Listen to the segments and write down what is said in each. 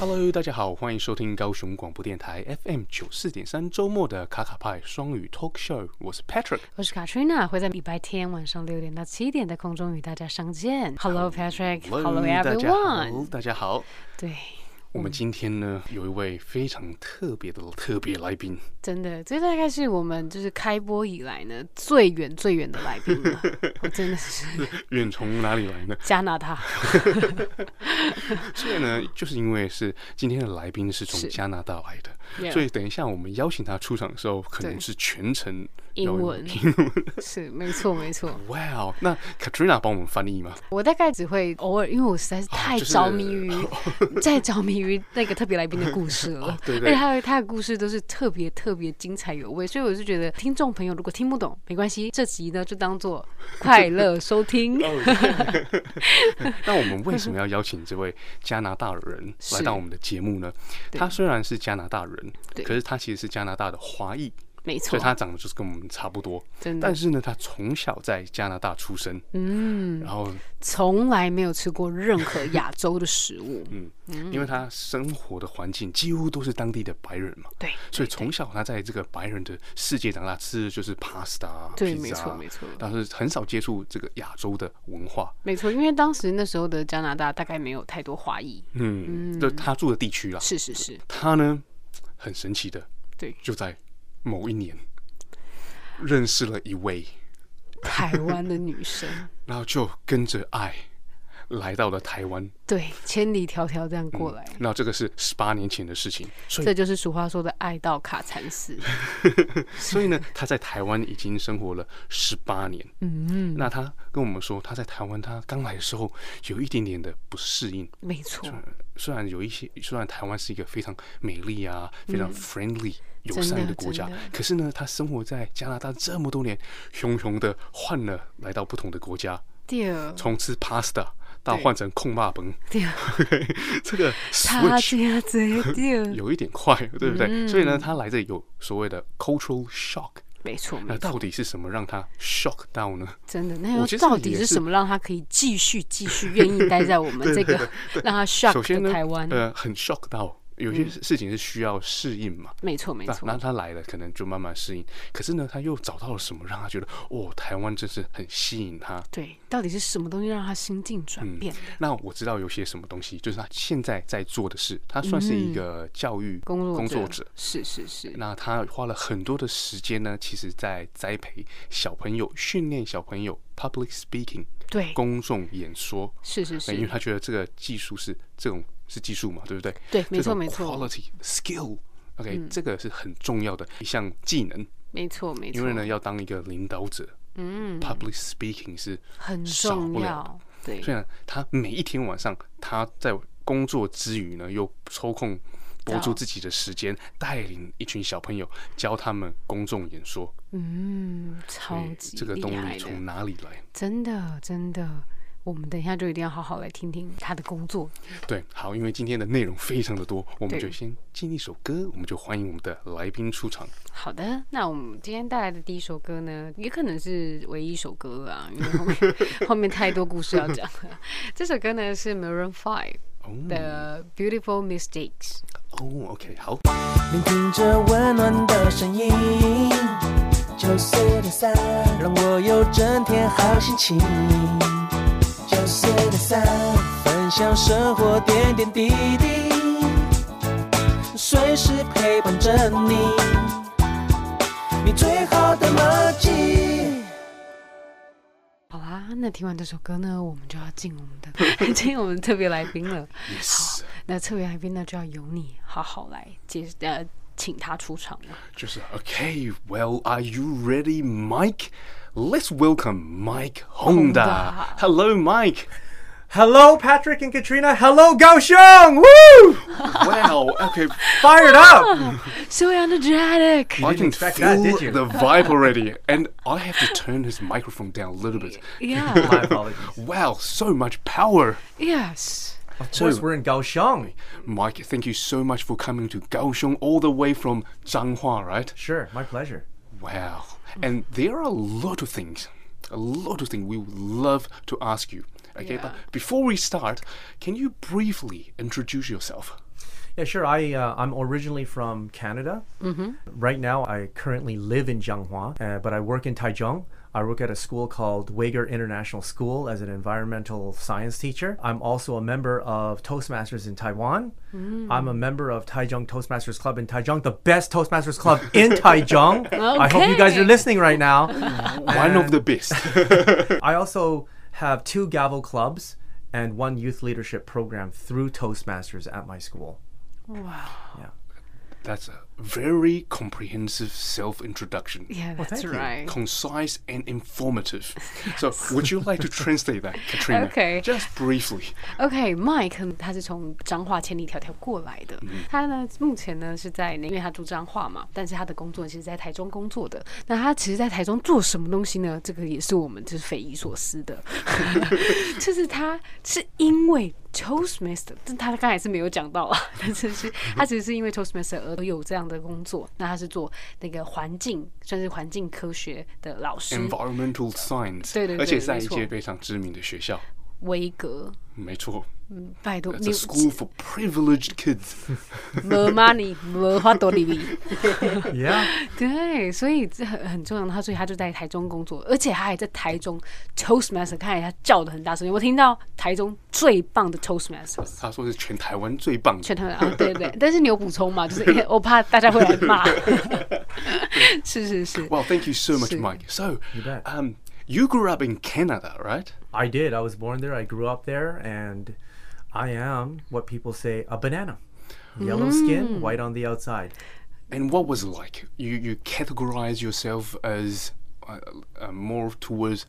Hello，大家好，欢迎收听高雄广播电台 FM 九四点三周末的卡卡派双语 Talk Show，我是 Patrick。我是 Katrina，会在礼拜天晚上六点到七点的空中与大家相见。Hello 家好 everyone。，大家好。对，我们今天呢有一位非常特别的特别来宾，真的，这大概是我们就是开播以来呢最远最远的来宾了。我真的是远从哪里来呢？加拿大，所以呢，就是因为是今天的来宾是从加拿大来的所以等一下我们邀请他出场的时候，可能是全程英文英文。是没错没错。哇哦，那 Katrina 帮我们翻译吗？我大概只会偶尔，因为我实在是太着迷于、在着迷于那个特别来宾的故事了。哦对对而且他的他的故事都是特别特别精彩有味，所以我是觉得听众朋友如果听不懂没关系，这集呢就当做快乐收听。那我们为什么要邀请这位加拿大人来到我们的节目呢？他虽然是加拿大人，可是他其实是加拿大的华裔，没错所以，他长得就是跟我们差不多。真的但，是呢，他从小在加拿大出生，嗯，然后从来没有吃过任何亚洲的食物。嗯，因为他生活的环境几乎都是当地的白人嘛，对，所以从小他在这个白人的世界长大，吃的就是 pasta 啊、对没错，啊没错，但是很少接触这个亚洲的文化。没错，因为当时那时候的加拿大大概没有太多华裔。嗯，就他住的地区啦。是是是，他呢，很神奇的，对就在某一年认识了一位，台湾的女生，然后就跟着爱来到了台湾。对，千里迢迢这样过来。那这个是十八年前的事情，所以这就是俗话说的“爱到卡惨死 所以呢，他在台湾已经生活了十八年。嗯，那他跟我们说，他在台湾他刚来的时候有一点点的不适应。”。没错，虽然有一些，虽然台湾是一个非常美丽啊、非常 friendly、友善的的国家可是呢，他生活在加拿大这么多年，熊熊的换了来到不同的国家，从吃 pasta 到换成控霸崩，第二，这个他 switch 家这第二，有一点快，对不对？所以嗯呢，他来这里有所谓的 cultural shock。没错，那，到底是什么让他 shock 到呢？真的，那我其实又到底是是什么让他可以继续继续愿意待在我们 这个让他 shock 的台湾？呃，很 shock 到有些事情是需要适应嘛。没错，没错那错，他来了，可能就慢慢适应。可是呢，他又找到了什么，让他觉得哦，台湾真是很吸引他。对，到底是什么东西让他心境转变的？那我知道有些什么东西，就是他现在在做的事，他算是一个教育工作工作者。是是是，那他花了很多的时间呢，其实在栽培小朋友、训练小朋友 public speaking 对，公众演说。是是是因为，他觉得这个技术是这种是技术嘛，对不对？对，没错没错，quality skill。OK，、这个是很重要的一项技能，没错没错，因为呢，要当一个领导者，嗯，public speaking 是很少重不了要，对，虽然他每一天晚上他在工作之余呢，又抽空拨出自己的时间，带领一群小朋友教他们公众演说。嗯，所超以级这个动力从哪里来？真的真的，我们等一下就一定要好好来听听他的工作。对，好，因为今天的内容非常的多，我们就先进一首歌，我们就欢迎我们的来宾出场。好的，那我们今天带来的第一首歌呢，也可能是唯一一首歌啊，因为后面 后面太多故事要讲了。这首歌呢是 Maroon Five 哦的 Beautiful Mistakes。哦，OK，好，聆听着温暖的声音，九四点三，让我有整天好心情。九四点三，分享生活点点滴滴，随时陪伴着你，你最好的默契。好啦，那听完这首歌呢，我们就要进我们的 进我们特别来宾了。Yes 那特别来宾呢，就要由你好好来接呃，请他出场了。就是 OK，Well, are you ready, Mike? Let's welcome Mike Honda. Honda. Hello, Mike. Hello, Patrick and Katrina. Hello, Kaohsiung. Woo! Wow. Okay. Fired up. So energetic. I can expect feel that, did you? the vibe already, and I have to turn his microphone down a little bit. Yeah. My apologies. Wow, so much power. yes. Of course, we're in Kaohsiung. Mike, thank you so much for coming to Kaohsiung all the way from Zhanghua, right? Sure, my pleasure. Wow. And there are a lot of things, a lot of things we would love to ask you. Okay, but before we start, can you briefly introduce yourself? Yeah, sure. I uh, I'm originally from Canada. Mm-hmm. Right now, I currently live in Zhanghua, uh, but I work in Taichung. I work at a school called Wagor International School as an environmental science teacher. I'm also a member of Toastmasters in Taiwan. Mm. I'm a member of Taichung Toastmasters Club in Taichung, the best Toastmasters club in Taichung. I hope you guys are listening right now. One of the best. I also have two gavel clubs and one youth leadership program through Toastmasters at my school. Wow. Yeah. That's a very comprehensive self introduction. Yeah, that's thank you. right. Concise and informative. So, would you like to translate that, Katrina? Okay. Just briefly. OK，Mike、他是从彰化千里迢迢过来的。他呢，目前呢是在，因为他住彰化嘛，但是他的工作其实在台中工作的。那他其实，在台中做什么东西呢？这个也是我们就是匪夷所思的，就是他是因为 Toastmaster，但他刚才是没有讲到啊，但是是他只是因为 Toastmaster 而有这样的工作。那他是做那个环境，算是环境科学的老师，Environmental science，对对对而且在一没错届非常知名的学校，威格。没错嗯拜托，，It's 你 a school for privileged kids。没 money，没花多利利。Yeah. 对，所以这很很重要。他所以他就在台中工作，而且他还在台中 Toastmaster，看来他叫的很大声。我听到台中最棒的 Toastmaster，他说是全台湾最棒的。全台湾啊，对对对。但是你有补充嘛？就是我怕大家会来骂。是是是，Well, thank you so much, Mike. So, bet. um, you grew up in Canada, right? I did. I was born there. I grew up there, and I am what people say a banana. Yellow skin, white on the outside. And what was it like? You you categorize yourself as uh, uh, more towards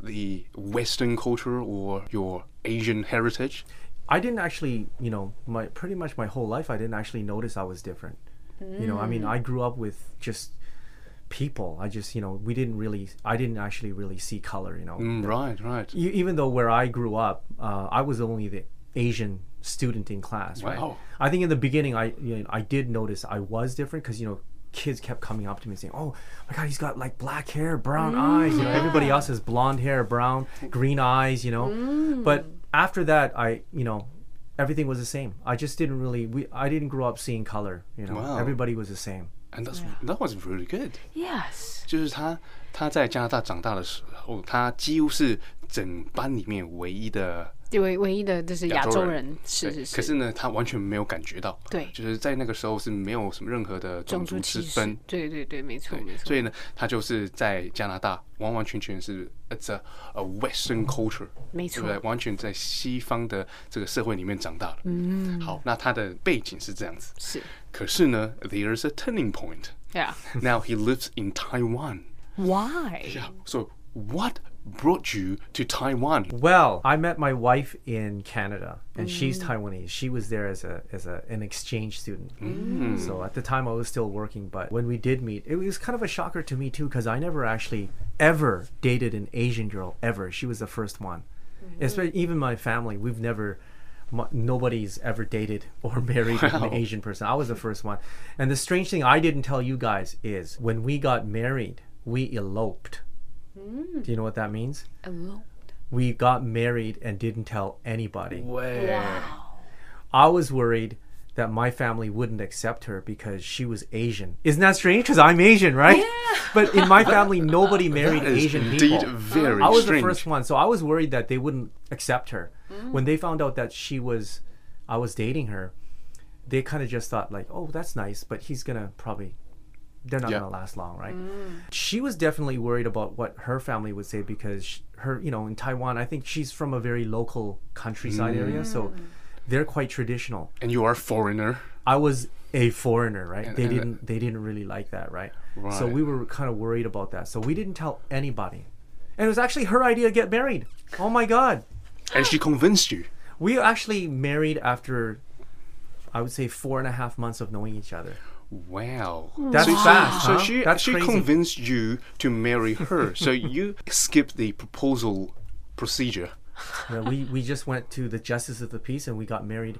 the Western culture or your Asian heritage? I didn't actually, you know, my pretty much my whole life I didn't actually notice I was different. You know, I mean, I grew up with just people. I just, you know, we didn't really I didn't actually really see color, you know. Mm, right, right. E- even though where I grew up, uh, I was only the Asian student in class, right? I think in the beginning, I you know, I did notice I was different because you know kids kept coming up to me saying, "Oh my God, he's got like black hair, brown eyes." You know, everybody else has blonde hair, brown, green eyes. You know, but after that, I you know. Everything was the same. I just didn't really. We I didn't grow up seeing color. You know, Wow. everybody was the same. And that's that was really good. Yes，就是他他在加拿大长大的时候，他几乎是整班里面唯一的唯唯一的就是亚亚洲人是是是。可是呢，他完全没有感觉到，对就是在那个时候是没有什么任何的种族之分，，对对对，没错没错。所以呢，他就是在加拿大完完全全是 it's a a Western culture，没错对？完全在西方的这个社会里面长大的。嗯，好，那他的背景是这样子，是可是呢，there's a turning point。，Yeah，Now he lives in Taiwan. Why？Yeah. So what brought you to Taiwan? Well, I met my wife in Canada, and she's mm. Taiwanese. She was there as a as a, an exchange student. Mm. So at the time, I was still working. But when we did meet, it was kind of a shocker to me too, because I never actually ever dated an Asian girl ever. She was the first one. Mm-hmm. Especially even my family, we've never. m- Nobody's ever dated or married Wow. an Asian person. I was the first one. And the strange thing I didn't tell you guys is when we got married, we eloped. Mm. Do you know what that means? we got married and didn't tell anybody. Wow. I was worried that my family wouldn't accept her because she was Asian. Isn't that strange? Because I'm Asian, right? Yeah. But in my family, nobody married That is Asian indeed people. very I was strange. the first one, so I was worried that they wouldn't accept her. Mm. When they found out that she was, I was dating her, they kind of just thought like, "Oh, that's nice," but he's gonna probably. They're not Yeah. gonna last long, right? Mm. She was definitely worried about what her family would say because sh her, you know, in Taiwan, I think she's from a very local countryside mm. area, so mm. they're quite traditional. And you are a foreigner. I was a foreigner, right? And- they and- uh, didn't they didn't really like that, right? right? So we were kind of worried about that. So we didn't tell anybody. And it was actually her idea to get married. Oh my god. And she convinced you. We actually married after, I would say, four and a half months of knowing each other. Wow. That's fast. So huh? she That's she crazy. convinced you to marry her. so you skipped the proposal procedure. Yeah, we we just went to the justice of the peace and we got married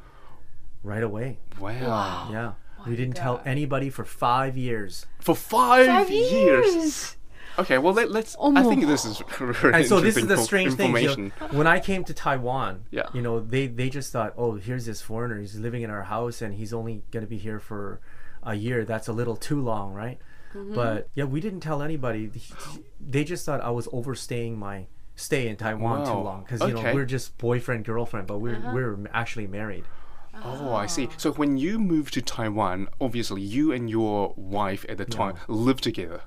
right away. Wow. Yeah. Oh we didn't tell anybody for five years. For five, Five years. years. Okay, well let, let's. Oh I Almost. think this is very And so this is the strange thing. you know, when I came to Taiwan, Yeah. you know, they they just thought, oh, here's this foreigner. He's living in our house and he's only gonna be here for a year. That's a little too long, right? Mm-hmm. But yeah, we didn't tell anybody. They just thought I was overstaying my stay in Taiwan too long because you know we're just boyfriend girlfriend, but we're Uh-huh. we're actually married. Oh, I see. So when you moved to Taiwan, obviously you and your wife at the time lived together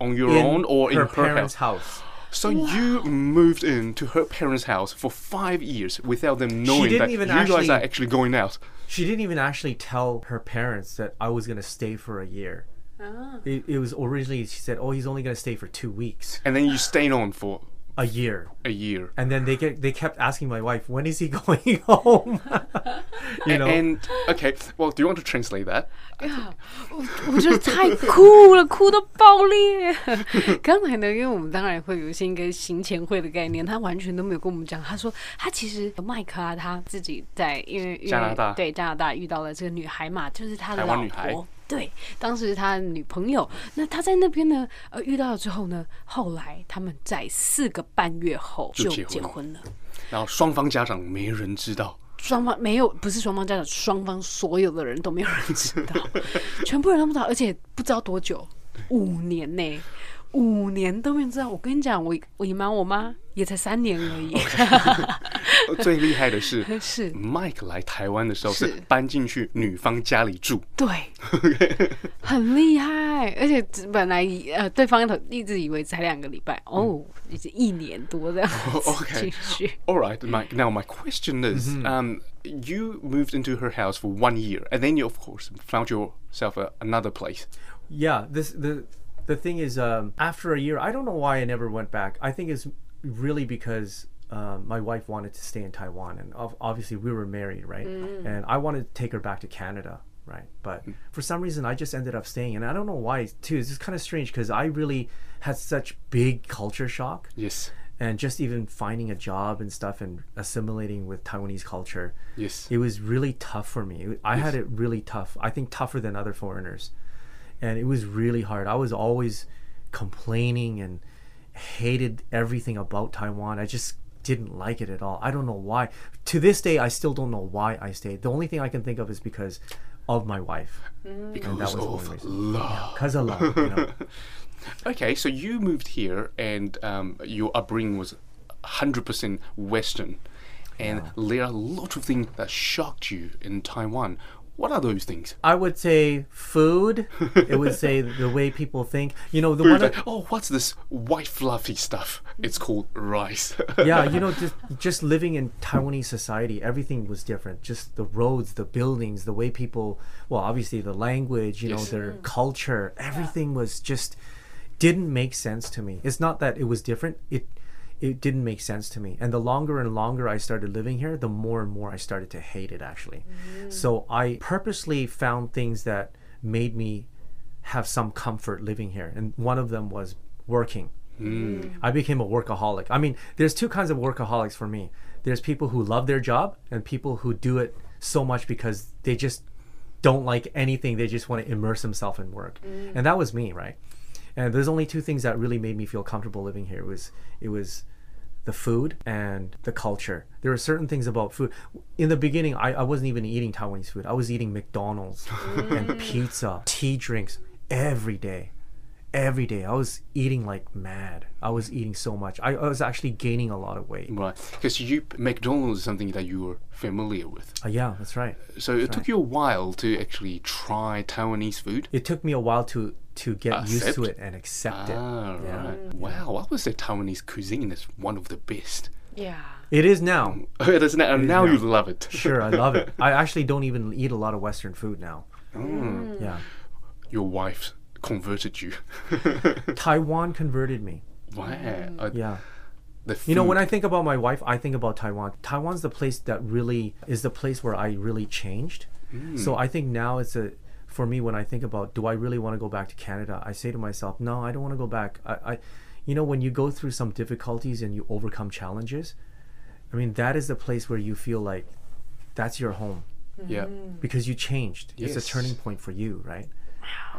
on your in own or her in her parents' house. house. So you moved into her parents' house for five years without them knowing that even you guys are actually going out. She didn't even actually tell her parents that I was gonna stay for a year. Ah. It, it was originally she said, "Oh, he's only gonna stay for two weeks, And then you stayed on for a year." a year. And then they get they kept asking my wife, "When is he going home?" you know, And okay, well, do you want to translate that? 我觉得太酷了，酷到爆裂。刚才呢，因为我们当然会有一些一个行前会的概念，他完全都没有跟我们讲。他说他其实麦克啊，他自己在因为因为加拿大对加拿大遇到了这个女孩嘛，就是他的老台湾女孩婆。 对，当时他女朋友，那他在那边呢，呃，遇到了之后呢，后来他们在四个半月后就就结婚了。然后双方家长没人知道。双方没有，不是双方家长，双方所有的人都没有人知道，全部人都不知道，而且不知道多久，五年呢、五年都没人知道。我跟你讲，我我隐瞒我妈也才三年而已，最厉害的是是，Mike 来台湾的时候是是搬进去女方家里住。对，很厉害，而且只本来以呃对方一直以为才两个礼拜，哦，已经一年多这样子 Okay. 进去。 All right, Mike. Now my question is, um, you moved into her house for one year, and then you, of course, found yourself a, another place. yeah. This the the thing is, um, after a year, I don't know why I never went back. I think it's really because. um, my wife wanted to stay in Taiwan, and ob- obviously we were married, right? And I wanted to take her back to Canada, right? But for some reason, I just ended up staying, and I don't know why too. It's just kind of strange because I really had such big culture shock. Yes, and just even finding a job and stuff and assimilating with Taiwanese culture, yes. it was really tough for me. I had it really tough. I think tougher than other foreigners, and it was really hard. I was always complaining and hated everything about Taiwan. I just didn't like it at all. I don't know why. To this day, I still don't know why I stayed. The only thing I can think of is because of my wife, Because that was the only of love. because of love. You know? Okay, so you moved here, and um, your upbringing was 100% Western, and there are a lot of things that shocked you in Taiwan. What are those things? I would say food. it would say the way people think. You know, the Food, one. like, oh, what's this white fluffy stuff? It's called rice. yeah, you know, just just living in Taiwanese society, everything was different. Just the roads, the buildings, the way people. Well, obviously the language, you know, Yes. their mm. culture, everything was just didn't make sense to me. It's not that it was different. It it didn't make sense to me. And the longer and longer I started living here, the more and more I started to hate it actually. Mm-hmm. So I purposely found things that made me have some comfort living here. And one of them was working. Mm. I became a workaholic. I mean, there's two kinds of workaholics for me. There's people who love their job and people who do it so much because they just don't like anything. They just want to immerse themselves in work. Mm. And that was me, right? And there's only two things that really made me feel comfortable living here. It was it was the food and the culture. There were certain things about food. In the beginning, I, I wasn't even eating Taiwanese food. I was eating McDonald's and pizza, tea drinks every day. Every day. I was eating like mad. I was eating so much. I, I was actually gaining a lot of weight. right, because you McDonald's is something that you were familiar with. Uh, yeah, that's right. So it took you a while to actually try Taiwanese food. It took me a while to to get used to it and accept it. Ah, Yeah. right. Wow, I would say Taiwanese cuisine is one of the best. Yeah. It is now. it is now, and now now. you love it. Sure, I love it. I actually don't even eat a lot of Western food now. Yeah. Your wife converted you. Taiwan converted me. wow. Uh, Yeah. You know, when I think about my wife, I think about Taiwan. Taiwan's the place that really is the place where I really changed. So I think now it's a for me when I think about do I really want to go back to Canada? I say to myself, no, I don't want to go back. I, I you know, when you go through some difficulties and you overcome challenges, I mean that is the place where you feel like that's your home yeah. Mm-hmm. because you changed. Yes. It's a turning point for you, right?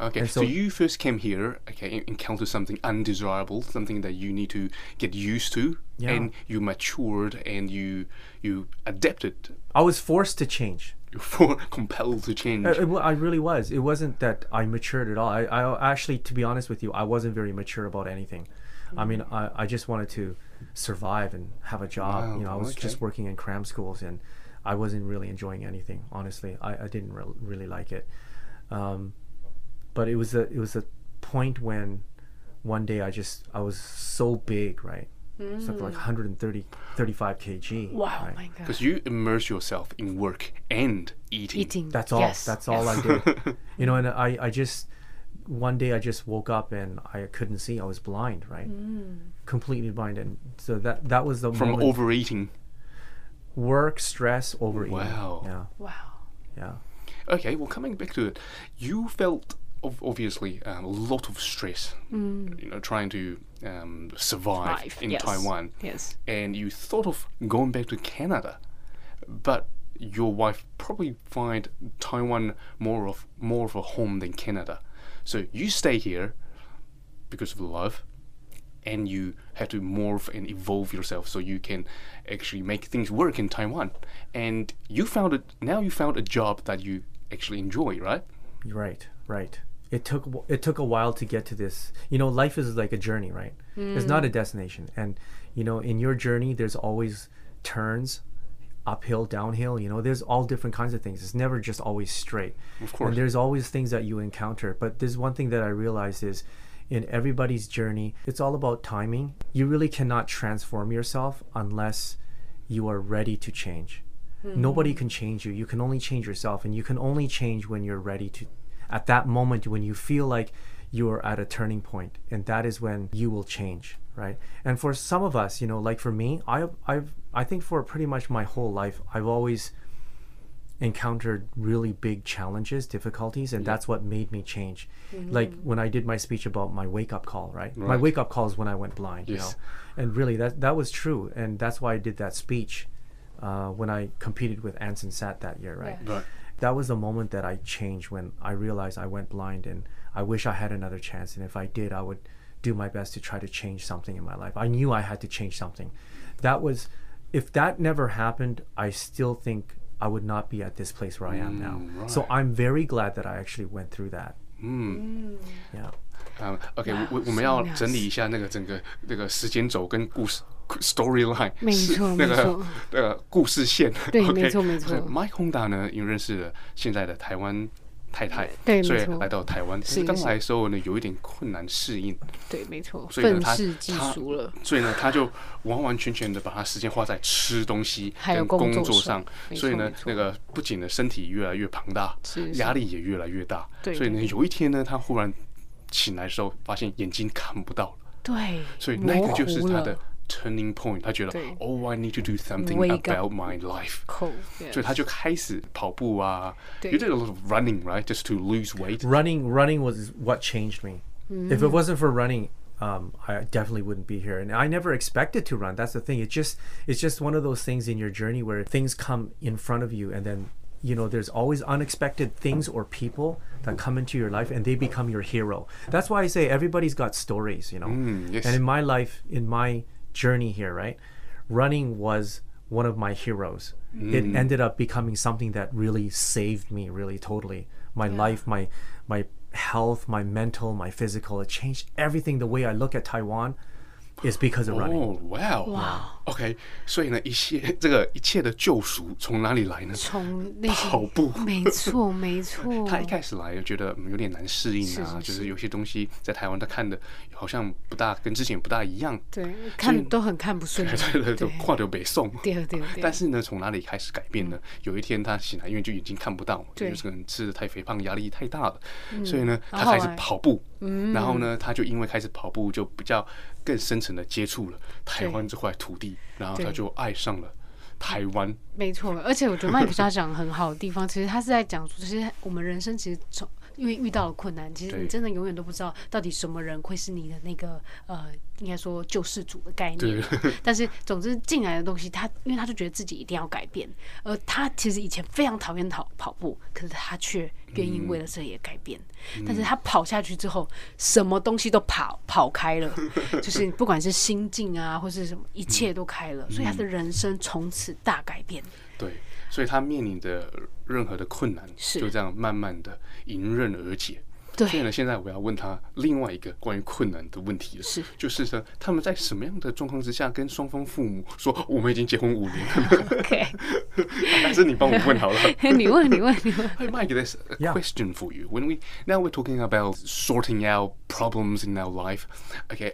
Okay, so, so- you first came here, okay, en- encountered something undesirable, something that you need to get used to, Yeah. and you matured and you you adapted. I was forced to change. You're compelled to change. Uh, it I really was. It wasn't that I matured at all. I, I actually, to be honest with you, I wasn't very mature about anything. I mean, I, I just wanted to survive and have a job. Wow, you know, I was okay. just working in cram schools and I wasn't really enjoying anything. Honestly, I, I didn't re- really like it. Um, but it was a it was a point when one day I just I was so big, right? Something like mm. 130, 35 kg. Wow, right? my God. Because you immerse yourself in work and eating. Eating. That's all. Yes, That's all yes. I did. you know, and I, I just one day I just woke up and I couldn't see. I was blind, right? Mm. Completely blind, and so that that was the From moment. overeating. work, stress, overeating. Wow. Yeah, Wow. yeah. Okay, well, coming back to it, you felt ov- obviously um, a lot of stress, you know, trying to um, survive Survive, in yes. Taiwan. Yes. and you thought of going back to Canada, but your wife probably find Taiwan more of more of a home than Canada. So you stay here because of love, and you have to morph and evolve yourself so you can actually make things work in Taiwan. And you found it now. You found a job that you actually enjoy, right? Right, right. It took it took a while to get to this. You know, life is like a journey, right? It's not a hmm. destination, and you know, in your journey, there's always turns, uphill, downhill. You know, there's all different kinds of things. It's never just always straight. Of course. And there's always things that you encounter. But there's one thing that I realized is, in everybody's journey, it's all about timing. You really cannot transform yourself unless you are ready to change. Hmm. Nobody can change you. You can only change yourself, and you can only change when you're ready to. At that moment, when you feel like you are at a turning point, and that is when you will change, right? And for some of us, you know, like for me, I, I've, I think for pretty much my whole life, I've always encountered really big challenges, difficulties, and that's what made me change. Like when I did my speech about my wake up call, right? My wake up call is when I went blind, you know. And really that that was true. And that's why I did that speech uh, when I competed with Anson Sat that year, right? Right That was the moment that I changed when I realized I went blind and I wish I had another chance. And if I did, I would do my best to try to change something in my life. I knew I had to change something. That was, if that never happened, I still think I would not be at this place where I am now. So I'm very glad that I actually went through that. Mm. Yeah. 啊、o k 我我们要整理一下那个整个那个时间轴跟故事 storyline，没错那个没错。那个故事线。对没错没错。Mike Honda 呢，因为认识了现在的台湾太太，对所以来到台湾。刚来的时候呢，有一点困难适应，对，没错，所以呢，他他。所以呢，他就完完全全的把他时间花在吃东西跟工工作上。所以呢那个不仅呢身体越来越庞大，压力也越来越大，对所以呢，有一天呢，他忽然醒来的时候，发现眼睛看不到了。对，所以那个就是他的 turning point，他觉得对 Oh I need to do something Wake up about my life，口，所以他就开始跑步啊对，You did a lot of running right just to lose weight， running running was what changed me if it wasn't for running um, I definitely wouldn't be here and I never expected to run that's the thing it's just it's just one of those things in your journey where things come in front of you and then you know there's always unexpected things or people that come into your life and they become your hero that's why I say everybody's got stories you know yes. and in my life in my journey here right? Running was one of my heroes. Mm. It ended up becoming something that really saved me really totally. My life my my health my mental my physical it changed everything. The way i look at taiwan is because of running. Oh wow! OK，所以呢，一切 这个一切的救赎从哪里来呢？从跑步。没错，没错。他一开始来觉得嗯有点难适应啊，是是就是有些东西在台湾他看的好像不大跟之前不大一样。对，看都很看不顺眼。对对对，跨流北宋。对对对。但是呢，从哪里开始改变呢？有一天他醒来，因为就眼睛看不到，对，就是可能吃的太肥胖，压力太大了，所以呢，他开始跑步。嗯。然后呢，他就因为开始跑步，就比较更深层的接触了台湾这块土地，然后他就爱上了台湾。没错，而且我觉得麦克他讲很好的地方，其实他是在讲说，其实我们人生其实从。因为遇到了困难，其实你真的永远都不知道到底什么人会是你的那个呃，应该说救世主的概念。但是总之进来的东西，他因为他就觉得自己一定要改变，而他其实以前非常讨厌跑跑步，可是他却愿意为了这也改变。但是他跑下去之后，什么东西都跑跑开了，就是不管是心境啊，或是什么，一切都开了，所以他的人生从此大改变。对。所以他面临的任何的困难，就这样慢慢的迎刃而解。对。所以呢，现在我要问他另外一个关于困难的问题了，是，就是说他们在什么样的状况之下跟双方父母说我们已经结婚五年了？OK。还是你帮我问好了。你问，你问，你问。I might get this question for you. When we now we're talking about sorting out problems in our life. Okay.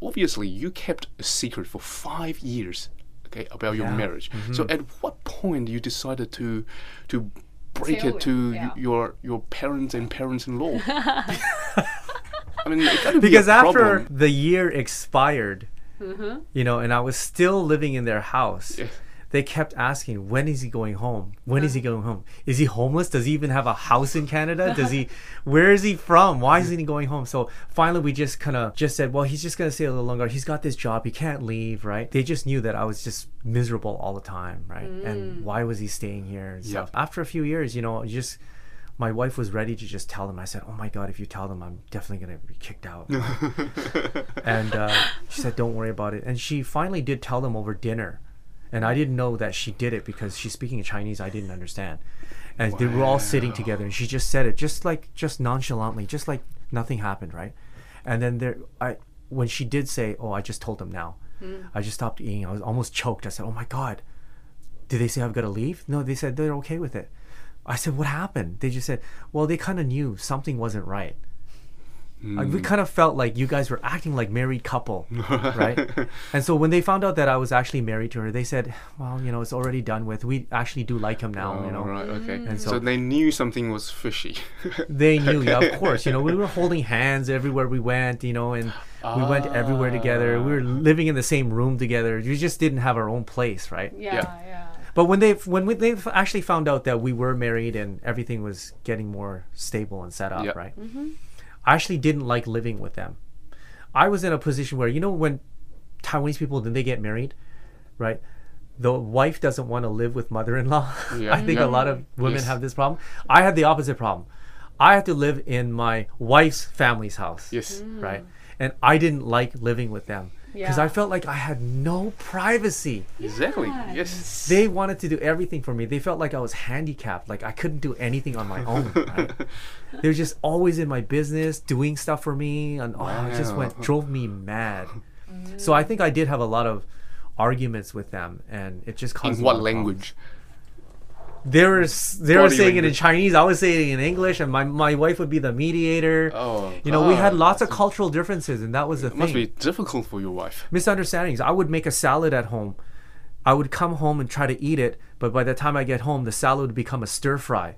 Obviously, you kept a secret for five years. Okay about your Yeah. marriage Mhm. so at what point you decided to to break Tell it to it, yeah. your your parents and parents-in-law i mean it gotta be because after problem. the year expired, you know, and I was still living in their house. Yeah. They kept asking, when is he going home? When is he going home? Is he homeless? Does he even have a house in Canada? Does he? Where is he from? Why isn't he going home? So finally, we just kind of just said, well, he's just gonna stay a little longer. He's got this job. He can't leave, right? They just knew that I was just miserable all the time, right? And why was he staying here and stuff? After a few years, you know, you just my wife was ready to just tell them. I said, "Oh my God, if you tell them, I'm definitely gonna be kicked out." and uh, she said, "Don't worry about it." And she finally did tell them over dinner, and I didn't know that she did it because she's speaking in Chinese. I didn't understand, and they were all sitting together, and she just said it just like just nonchalantly, just like nothing happened, right? And then there, I when she did say, "Oh, I just told them now," hmm. I just stopped eating. I was almost choked. I said, "Oh my God." Did they say I've got to leave? No, they said they're okay with it. I said, "What happened?" They just said, "Well, they kind of knew something wasn't right." Like, we hmm. kind of felt like you guys were acting like married couple, right? and so when they found out that I was actually married to her, they said, "Well, you know, it's already done with. We actually do like him now, you know." Oh, right okay And so, so- they knew something was fishy They knew, yeah, of course. You know, we were holding hands everywhere we went, you know, and we went everywhere together. We were ah. living in the same room together. We just didn't have our own place, right? Yeah, Yeah. yeah. But when they when we, they actually found out that we were married and everything was getting more stable and set up, Yeah. right? Mm-hmm. I actually didn't like living with them. I was in a position where you know when Taiwanese people then they get married, right? The wife doesn't want to live with mother-in-law. Yeah. I think Yeah. a lot of women Yes. have this problem. I had the opposite problem. I had to live in my wife's family's house yes mm. right? And I didn't like living with them because Yeah. I felt like I had no privacy. exactly yes They wanted to do everything for me. They felt like I was handicapped, like I couldn't do anything on my own. right? They were just always in my business, doing stuff for me, and oh, it just went drove me mad. Mm. So I think I did have a lot of arguments with them, and it just caused in a what lot of problems. They were they were saying it in. Chinese. I was saying it in English, and my, my wife would be the mediator. Oh, you know, we had lots of cultural differences, and that was the it thing. must be difficult for your wife misunderstandings. I would make a salad at home. I would come home and try to eat it, but by the time I get home, the salad would become a stir fry.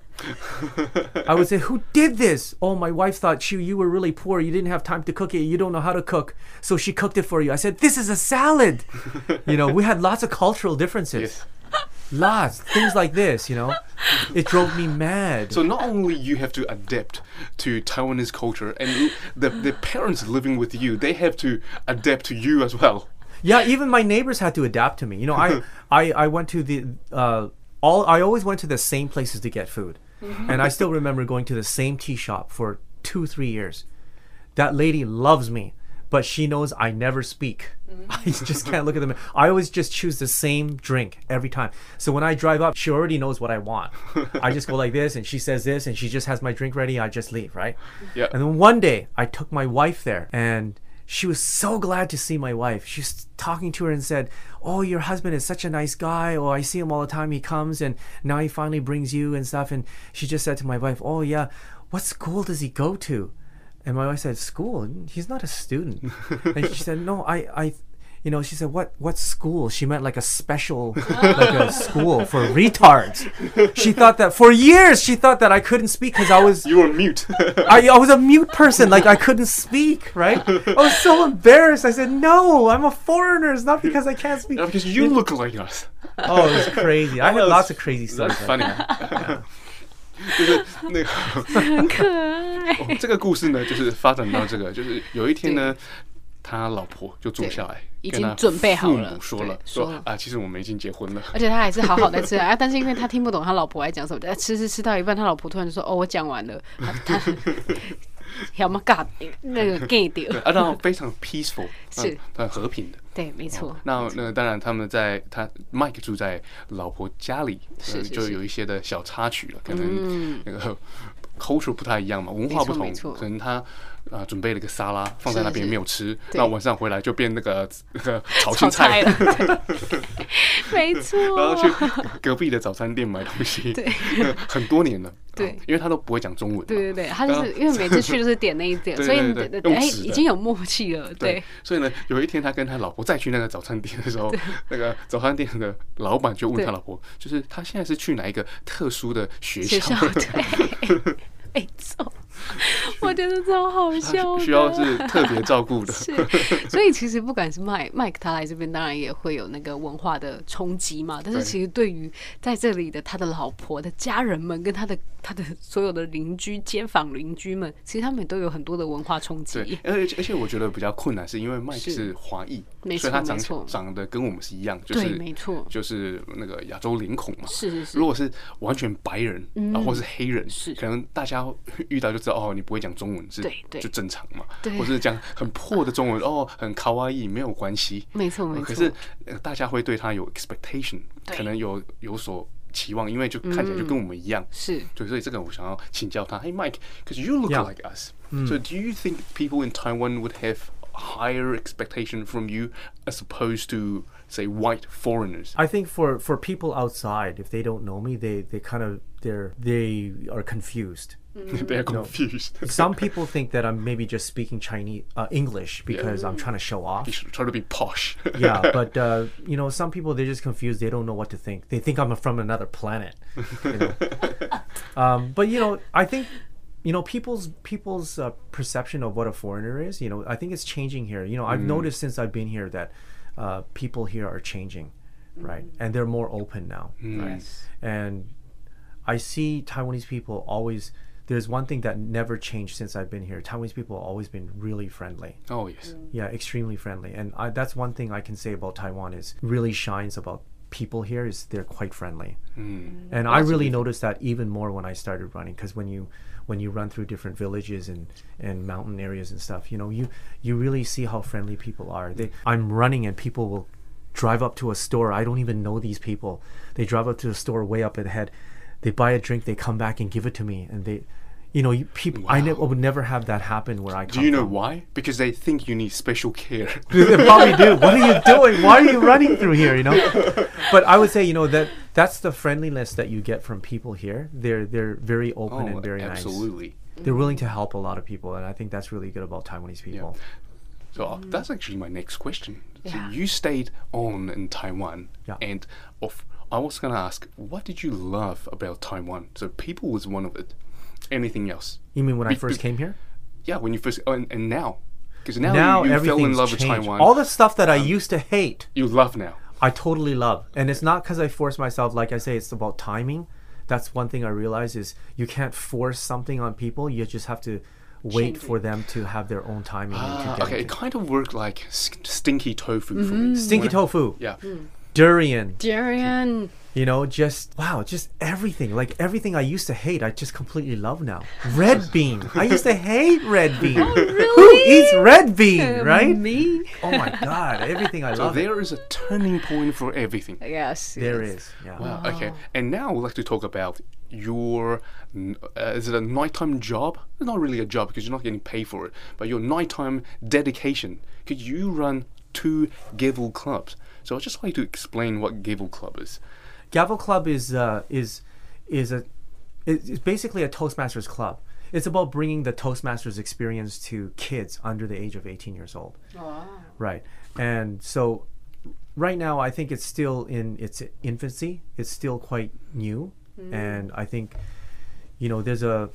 I would say, "Who did this?" Oh, my wife thought you you were really poor. You didn't have time to cook it. You don't know how to cook, so she cooked it for you. I said, "This is a salad." you know, we had lots of cultural differences. yes Lots things like this. You know, it drove me mad. So not only you have to adapt to Taiwanese culture, and the the parents living with you, they have to adapt to you as well. Yeah, even my neighbors had to adapt to me. You know, I I, I went to the uh, all I always went to the same places to get food, and I still remember going to the same tea shop for two three years. That lady loves me, but she knows I never speak. Mm-hmm. I just can't look at them. I always just choose the same drink every time. So when I drive up, she already knows what I want. I just go like this, and she says this, and she just has my drink ready. I just leave, right? Yeah. And then one day, I took my wife there, and she was so glad to see my wife. She's talking to her and said, "Oh, your husband is such a nice guy. Oh, I see him all the time. He comes and now he finally brings you and stuff." And she just said to my wife, "Oh yeah, what school does he go to?" And my wife said, "School? He's not a student." and she said, "No, I, I." You know, she said, "What? What school?" She meant like a special, like a school for retards. She thought that for years she thought that I couldn't speak because I was You were mute. I, I was a mute person, like I couldn't speak, right? I was so embarrassed. I said, "No, I'm a foreigner. It's not because I can't speak." Yeah, because you look like us. Oh, it was crazy. I had was- lots of crazy stories. That's like funny. that. 就是那个很可爱。 哦这个故事呢，就是发展到这个，就是有一天呢，他老婆就坐下来，已经准备好父了母说了，说啊，其实我们已经结婚了。而且他还是好好的吃啊，但是因为他听不懂他老婆在讲什么，呃吃吃吃到一半，他老婆突然就说：“哦，我讲完了。他”他 要那个 gay 掉，啊，然后非常 peaceful，是嗯很和平的。对，没错。那那当然，他们在他 Mike 住在老婆家里，就有一些的小插曲了，可能那个 culture 不太一样嘛，文化不同，可能他。啊，准备了个沙拉放在那边没有吃，那晚上回来就变那个那个炒 炒青菜，了，没错。然后去隔壁的早餐店买东西，对。很多年了，对。啊因为他都不会讲中文，对对对，他就是因为每次去都是点那一点，所以对对对哎，已经有默契了，对，所以呢，有一天他跟他老婆再去那个早餐店的时候，那个早餐店的老板就问他老婆，就是他现在是去哪一个特殊的学？校？对，没错，我觉得超好笑，需要是特别照顾的。是，所以其实不管是麦麦克他来这边，当然也会有那个文化的冲击嘛。但是其实对于在这里的他的老婆的家人们，跟他的他的所有的邻居、街坊邻居们，其实他们也都有很多的文化冲对击。，而且而且我觉得比较困难，是因为麦克是是华裔，没所以他长长得跟我们是一样，就是没错就是那个亚洲脸孔嘛。是是是如果是完全白人啊，或是黑人，是可能大家遇到就知道哦，你不会讲中文是对对就正常嘛，对或是讲很破的中文哦，很卡哇伊没有关系，没错没错可是呃大家会对他有 expectation，对可能有有所期望，因为就看起来就跟我们一样。是对，所以这个我想要请教他。Hey Mike，because you look Yeah. like us. So do you think people in Taiwan would have higher expectation from you as opposed to say white foreigners? I think for for people outside, if they don't know me, they they kind of they're they are confused. They're confused. Some people think that I'm maybe just speaking Chinese uh, English because I'm trying to show off. You should try to be posh. yeah, but uh, you know, some people they're just confused. They don't know what to think. They think I'm from another planet. You know? um, but you know, I think you know people's people's uh, perception of what a foreigner is. You know, I think it's changing here. You know, I've noticed since I've been here that uh, people here are changing, right? And they're more open now, right? And I see Taiwanese people always. There's one thing that never changed since I've been here. Taiwanese people have always been really friendly. oh yes. Yeah, extremely friendly. And I, that's one thing I can say about Taiwan is really shines about people here is they're quite friendly. Mm. And I really noticed that even more when I started running because when you when you run through different villages and, and mountain areas and stuff, you know, you you really see how friendly people are. They I'm running and people will drive up to a store. I don't even know these people. They drive up to the store way up ahead. They buy a drink, they come back and give it to me and they you know, you, people. I ne- would never have that happen where I come Do you know from. why? Because they think you need special care. they probably do. What are you doing? Why are you running through here? You know. But I would say, you know, that that's the friendliness that you get from people here. They're they're very open oh, and very absolutely. nice. Absolutely. They're willing to help a lot of people, and I think that's really good about Taiwanese people. Yeah. So uh, that's actually my next question. So Yeah. you stayed on in Taiwan, Yeah. and of I was gonna ask, what did you love about Taiwan? So people was one of it. Anything else? You mean when I first be- came here? Yeah, when you first oh, and, and now, because now, now you, you fell in everything's love with. Taiwan. All the stuff that I um, used to hate, you love now. I totally love, and it's not because I force myself. Like I say, it's about timing. That's one thing I realize is you can't force something on people. You just have to wait for them to have their own timing and to Ah, get okay, it kind of worked like s- stinky tofu for me. Mm-hmm. Stinky tofu. Yeah. Hmm. Durian. Durian. You know, just wow, just everything. Like everything I used to hate, I just completely love now. Red bean. I used to hate red bean. Oh, really? Who eats red bean, right? Me. Oh my god, everything I So love. it. there is a turning point for everything. Yes. There yes. is. Yeah. Wow. Okay. And now we'd like to talk about your. Uh, is it a nighttime job? It's not really a job because you're not getting paid for it, but your nighttime dedication. Could you run two Gavel clubs? So I'd just like to explain what Gavel Club is. Gavel Club is uh, is is a it's it's basically a Toastmasters club. It's about bringing the Toastmasters experience to kids under the age of 18 years old. Right. And so right now I think it's still in its infancy. It's still quite new and I think you know there's a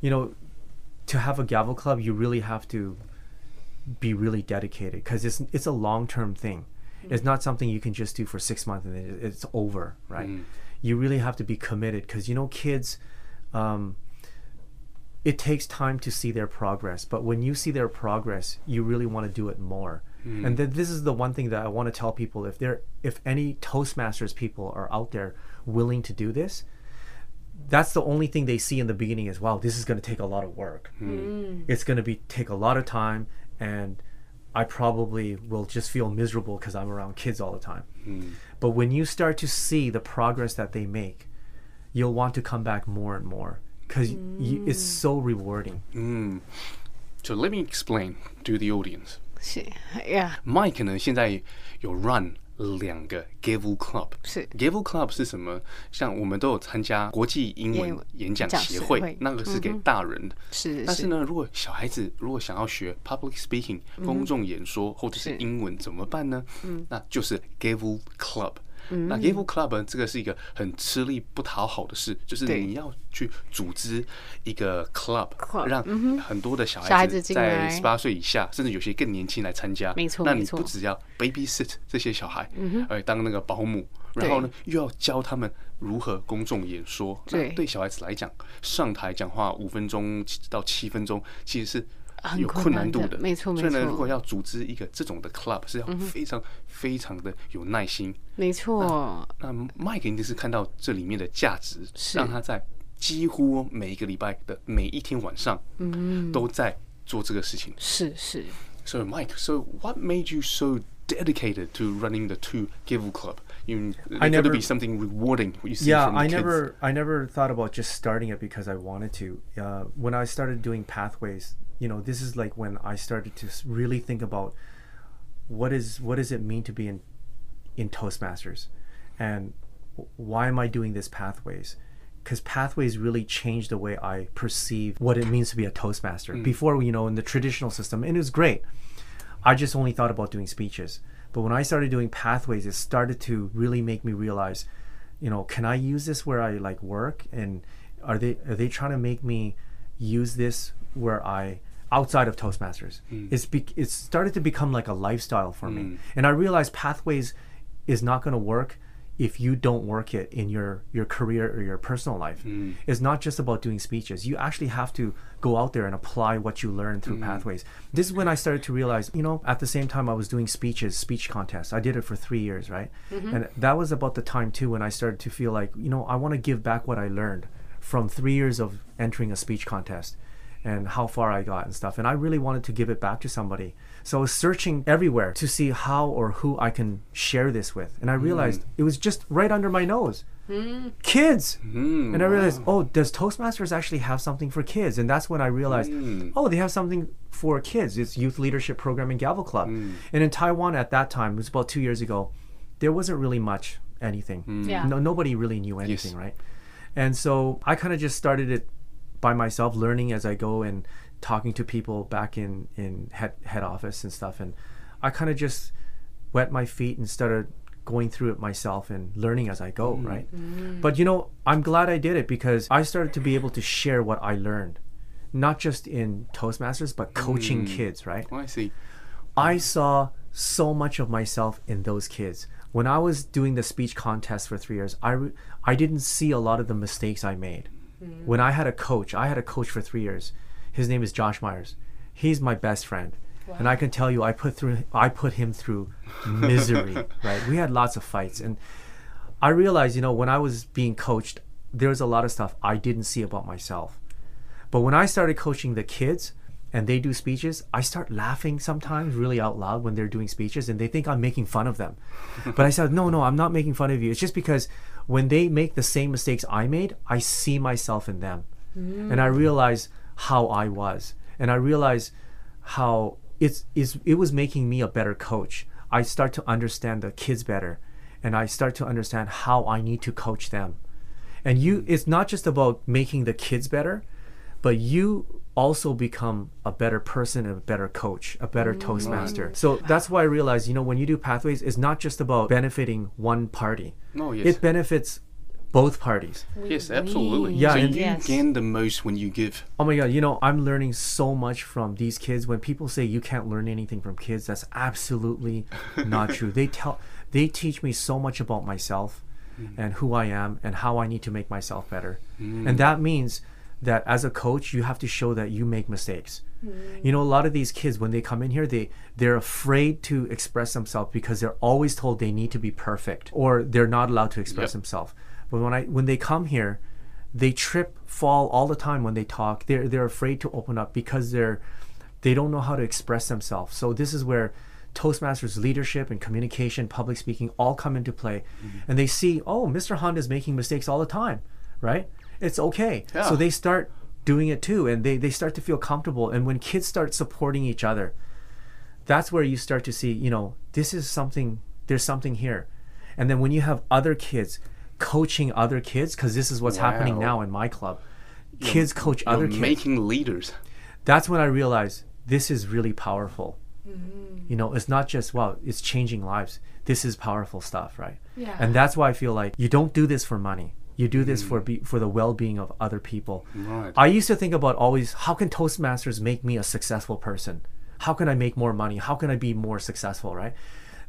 you know to have a Gavel Club you really have to be really dedicated because it's it's a long-term thing. Mm-hmm. It's not something you can just do for 6 months and then it's over, right? Mm-hmm. You really have to be committed because you know kids um, it takes time to see their progress but when you see their progress you really want to do it more. Mm-hmm. And then this is the one thing that i want to tell people if there if any toastmasters people are out there willing to do this that's the only thing they see in the beginning is wow this is going to take a lot of work. Mm. It's going to be take a lot of time and i probably will just feel miserable because i'm around kids all the time but when you start to see the progress that they make you'll want to come back more and more because it's so rewarding Mm. So let me explain to the audience. 是，Yeah， Mike 呢现在有 run 两个 Gavel Club。是 Gavel Club 是什么？像我们都有参加国际英英文文演讲讲协会，那个是给大人的。是但是呢，如果小孩子如果想要学 public speaking 公众演说、或者是是英文怎么办呢？那就是 Gavel Club。那 Gavel Club 呢，这个是一个很吃力不讨好的事，就是你要去组织一个 club，Club，让很多的小小孩子在十八岁以下，甚至有些更年轻来参加。那你没错。那你不只要 babysit 这些小孩，嗯哼。呃，当那个保姆，然后呢，又要教他们如何公众演说。对。对小孩子来讲，上台讲话五分钟到七分钟，其实是有很困难度的没错所以呢，如果要组织一个这种的 club，是要嗯非常非常的有耐心。没错，那 Mike 一定是看到这里面的价值，是让他在几乎每一个礼拜的每一天晚上，嗯，都在做这个事情。是是。So Mike, so what made you so dedicated to running the two Givel Club? You, I it's got to never- be something rewarding. What you see yeah from the i kids. never i never thought about just starting it because i wanted to uh, when i started doing pathways you know this is like when i started to really think about what is what does it mean to be in in toastmasters and why am i doing this pathways because pathways really changed the way i perceive what it means to be a toastmaster before you know in the traditional system and it was great I just only thought about doing speeches. But when I started doing pathways, it started to really make me realize, you know, can I use this where I like work? And are they are they trying to make me use this where I outside of Toastmasters? Hmm. It's be, it's started to become like a lifestyle for me. Hmm. And I realized pathways is not going to work if you don't work it in your your career or your personal life. Mm. It's not just about doing speeches. You actually have to go out there and apply what you learn through mm. pathways. This is when I started to realize, you know, at the same time I was doing speeches, speech contests. I did it for 3 years, right? Mm-hmm. And that was about the time too when I started to feel like, you know, I want to give back what I learned from 3 years of entering a speech contest and how far I got and stuff. And I really wanted to give it back to somebody. So I was searching everywhere to see how or who I can share this with. And I hmm. realized it was just right under my nose. Hmm. Kids. Mm, And I realized, oh, does Toastmasters actually have something for kids? And that's when I realized, hmm. oh, they have something for kids. It's Youth Leadership Program in Gavel Club. And in Taiwan at that time, it was about two years ago, there wasn't really much anything. Yeah. No, nobody really knew anything, right? And so I kind of just started it by myself, learning as I go and talking to people back in in head head office and stuff. And I kind of just wet my feet and started going through it myself and learning as I go, mm. right? Mm. But you know, I'm glad I did it because I started to be able to share what I learned, not just in Toastmasters, but coaching mm. kids, right? Oh, I see. I saw so much of myself in those kids. When I was doing the speech contest for three years, I, re- I didn't see a lot of the mistakes I made. Mm-hmm. When I had a coach, I had a coach for three years. His name is Josh Myers. He's my best friend. And I can tell you, I put through, I put him through misery. right? We had lots of fights, and I realized, you know, when I was being coached, there was a lot of stuff I didn't see about myself. But when I started coaching the kids and they do speeches, I start laughing sometimes really out loud when they're doing speeches and they think I'm making fun of them. but I said, no, no, I'm not making fun of you. It's just because when they make the same mistakes I made, I see myself in them. Mm. And I realize how I was. And I realize how it's, it's, it was making me a better coach. I start to understand the kids better and I start to understand how I need to coach them. And you it's not just about making the kids better, but you also become a better person and a better coach, a better mm. toastmaster. So that's why I realized, you know, when you do pathways, it's not just about benefiting one party. Oh, yes. It benefits both parties. Yes, absolutely. Yeah, so and- you Yes. gain the most when you give. Oh my god, you know, I'm learning so much from these kids. When people say you can't learn anything from kids, that's absolutely not true. They tell they teach me so much about myself mm. and who I am and how I need to make myself better. Mm. And that means that as a coach, you have to show that you make mistakes. Mm-hmm. You know, a lot of these kids when they come in here, they they're afraid to express themselves because they're always told they need to be perfect or they're not allowed to express Yep. themselves. But when I when they come here, they trip, fall all the time when they talk. They're they're afraid to open up because they're they don't know how to express themselves. So this is where Toastmasters leadership and communication, public speaking all come into play. Mm-hmm. And they see, oh, Mr. Hunt is making mistakes all the time, right? It's okay. Yeah. So they start doing it too and they, they start to feel comfortable. And when kids start supporting each other, that's where you start to see, you know, this is something, there's something here. And then when you have other kids coaching other kids, because this is what's happening now in my club, kids coach You're other kids. making leaders. that's when I realized this is really powerful. Mm-hmm. You know, it's not just, wow, it's changing lives. This is powerful stuff, right? Yeah. And that's why I feel like you don't do this for money. You do this mm. for be, for the well-being of other people. Right. I used to think about always how can Toastmasters make me a successful person? How can I make more money? How can I be more successful, right?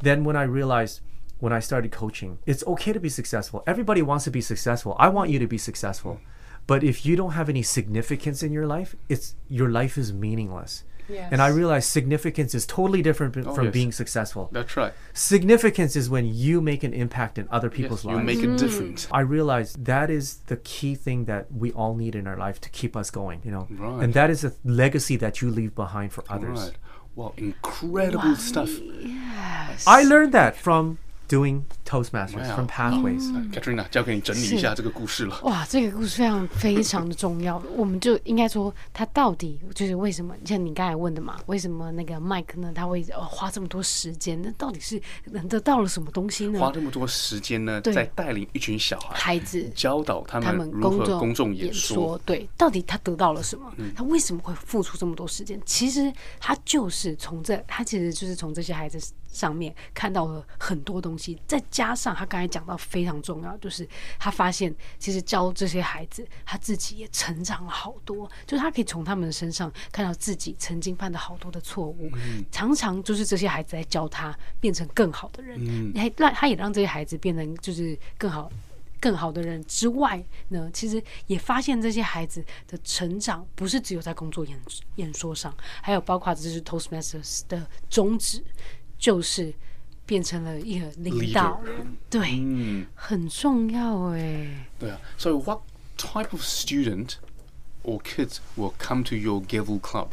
Then when I realized when I started coaching, it's okay to be successful. Everybody wants to be successful. I want you to be successful. Mm. But if you don't have any significance in your life, it's your life is meaningless. And I realized significance is totally different b- oh, from yes. being successful. That's right. Significance is when you make an impact in other people's Yes, you lives. make a mm. difference. I realized that is the key thing that we all need in our life to keep us going, you know. Right. And that is a legacy that you leave behind for others. Right. Well, incredible stuff. Yes. I learned that from doing Toastmasters, from Pathways. Katrina，交给你整理一下这个故事了。哇，这个故事非常非常的重要。我们就应该说，他到底就是为什么？像你刚才问的嘛，为什么那个麦克呢？他会哦花这么多时间？那到底是能得到了什么东西呢？花这么多时间呢，在带领一群小孩，孩子教导他他们如何公众演演说。嗯对，到底他得到了什么？他为什么会付出这么多时间？其实他就是从这，他其实就是从这些孩子上面看到了很多东西，再加上他刚才讲到非常重要，就是他发现其实教这些孩子，他自己也成长了好多，就是他可以从他们身上看到自己曾经犯的好多的错误，常常就是这些孩子在教他变成更好的人，还让他也让这些孩子变成就是更好。更好的人之外呢，其实也发现这些孩子的成长不是只有在工作演演说上，还有包括这是 Toastmasters 的宗旨，就是变成了一个领导人，对，嗯，很重要哎。Yeah. So what type of student or kids will come to your Gavel club?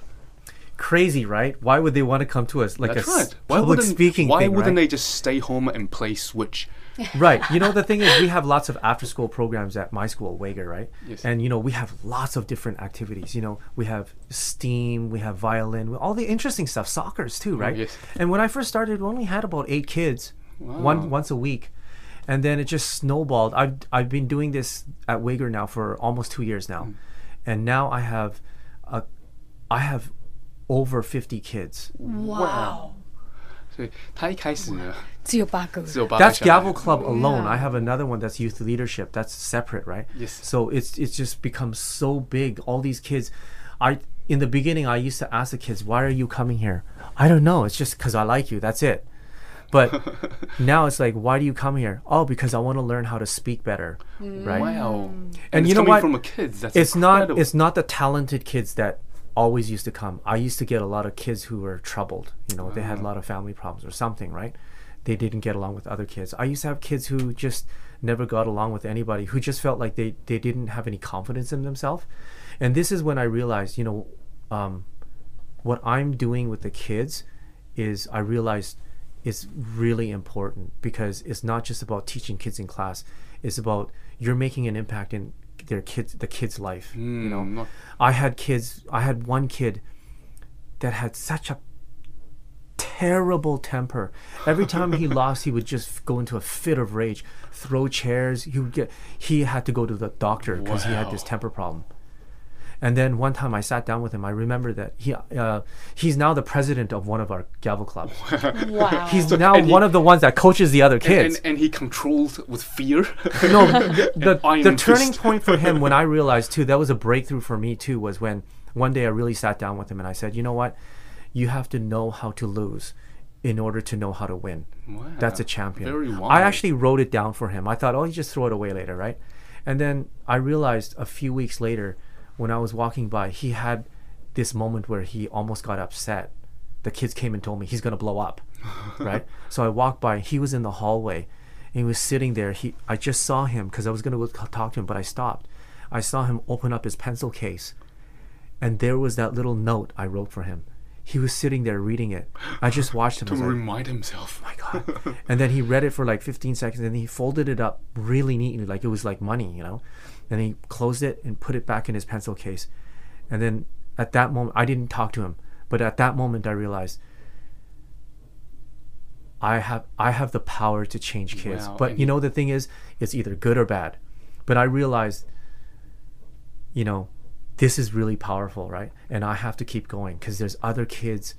Crazy, right? Why would they want to come to us? Like That's a right. Why public wouldn't- speaking Why thing, wouldn't right? they just stay home and play Switch right. You know, the thing is, we have lots of after school programs at my school, Wagor, right? Yes. And, you know, we have lots of different activities. You know, we have STEAM, we have violin, all the interesting stuff, soccer's too, oh, right? yes. And when I first started, we only had about eight kids, one once a week. And then it just snowballed. I've, I've been doing this at Wagor now for almost two years now. Mm. And now I have, a, I have over 50 kids. 哇！所以他一开始呢，只有八个只有八个 That's 小孩 Gavel Club alone. Yeah. I have another one that's youth leadership. That's separate, right? Yes. So it's it's just become so big. All these kids, I in the beginning I used to ask the kids, "Why are you coming here?" I don't know. It's just because I like you. That's it. But now it's like, why do you come here? Oh, because I want to learn how to speak better, right? Wow. And, And it's you know coming what? from a kids. That's It's incredible. not it's not the talented kids that always used to come. I used to get a lot of kids who were troubled. You know, they had a lot of family problems or something, right? They didn't get along with other kids. I used to have kids who just never got along with anybody, who just felt like they, they didn't have any confidence in themselves. And this is when I realized, you know, um, what I'm doing with the kids is I realized is really important because it's not just about teaching kids in class. It's about you're making an impact in their kids the kids' life. you hmm, know, not- I had kids. I had one kid that had such a terrible temper. Every time he lost, he would just go into a fit of rage, throw chairs. He would get. He had to go to the doctor because he had this temper problem. And then one time I sat down with him. I remember that he uh, he's now the president of one of our gavel clubs. Wow. He's now and he- one of the ones that coaches the other kids. and, and he controlled with fear. no, the, the, turning point for him when I realized too that was a breakthrough for me too was when one day I really sat down with him and I said, you know what, you have to know how to lose in order to know how to win. Wow. That's a champion. very I actually wrote it down for him. I thought, oh, you just throw it away later, right? And then I realized a few weeks later, when I was walking by, he had this moment where he almost got upset. The kids came and told me he's gonna blow up, right? So I walked by. He was in the hallway, and he was sitting there. He, I just saw him because I was gonna go talk to him, but I stopped. I saw him open up his pencil case, and there was that little note I wrote for him. He was sitting there reading it. I just watched him. To was like, remind himself. Oh my god and then he read it for like 15 seconds and he folded it up really neatly like it was like money you know and he closed it and put it back in his pencil case. And then at that moment i didn't talk to him but at that moment i realized i have i have the power to change kids. Wow, but and- you know the thing is it's either good or bad. But i realized you know this is really powerful right? And i have to keep going because there's other kids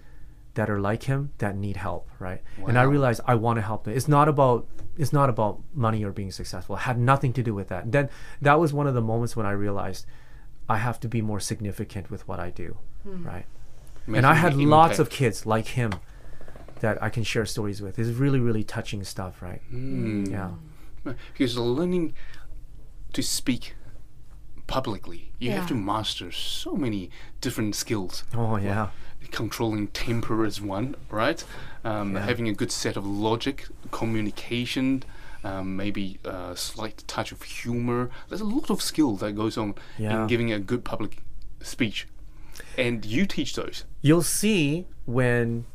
that are like him that need help right? And i Wow. realized i want to help them. It's not about it's not about money or being successful. It had nothing to do with that. Then that was one of the moments when i realized i have to be more significant with what i do right? And i had an lots of kids like him that i can share stories with. It's really really touching stuff right? Mm. yeah. Because learning to speak publicly, you have to master so many different skills. oh yeah Controlling temper is one, right? Um, Having a good set of logic, communication, um, maybe a slight touch of humor. There's a lot of skill that goes on Yeah. in giving a good public speech. And you teach those. you'll see when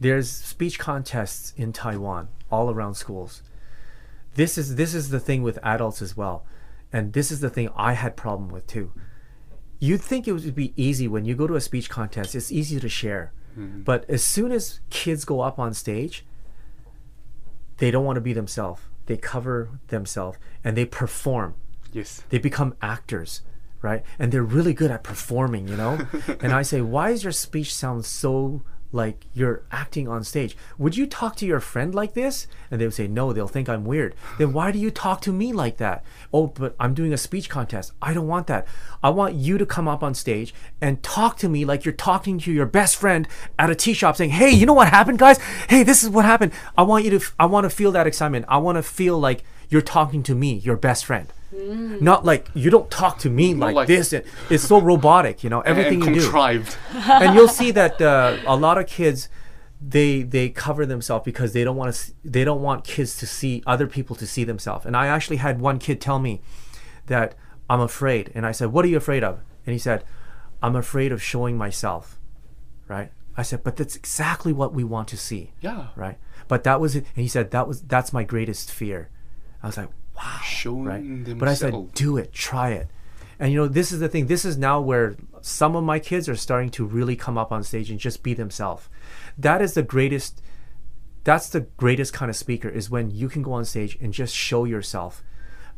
there's speech contests in Taiwan all around schools. This is this is the thing with adults as well. And this is the thing I had problem with too. You'd think it would be easy when you go to a speech contest, it's easy to share. Mm-hmm. But as soon as kids go up on stage, they don't want to be themselves. They cover themselves and they perform Yes. they become actors right and they're really good at performing you know and i say why does your speech sound so like you're acting on stage. Would you talk to your friend like this? And they would say no they'll think i'm weird. Then why do you talk to me like that? Oh but i'm doing a speech contest. I don't want that. I want you to come up on stage and talk to me like you're talking to your best friend at a tea shop saying hey you know what happened guys? Hey this is what happened i want you to i want to feel that excitement. I want to feel like you're talking to me your best friend not like you don't talk to me like, like- this. It- It's so robotic, you know. Everything and you do, contrived. and you'll see that uh, a lot of kids they they cover themselves because they don't want to. They don't want kids to see other people to see themselves. And I actually had one kid tell me that I'm afraid, and I said, "What are you afraid of?" And he said, "I'm afraid of showing myself." Right? I said, "But that's exactly what we want to see." Yeah. Right? But that was it. And he said, "That was that's my greatest fear." I was like, "Wow." Showing right? themselves. But I said, do it, try it. And you know, this is the thing. This is now where some of my kids are starting to really come up on stage and just be themselves. That is the greatest. That's the greatest kind of speaker is when you can go on stage and just show yourself,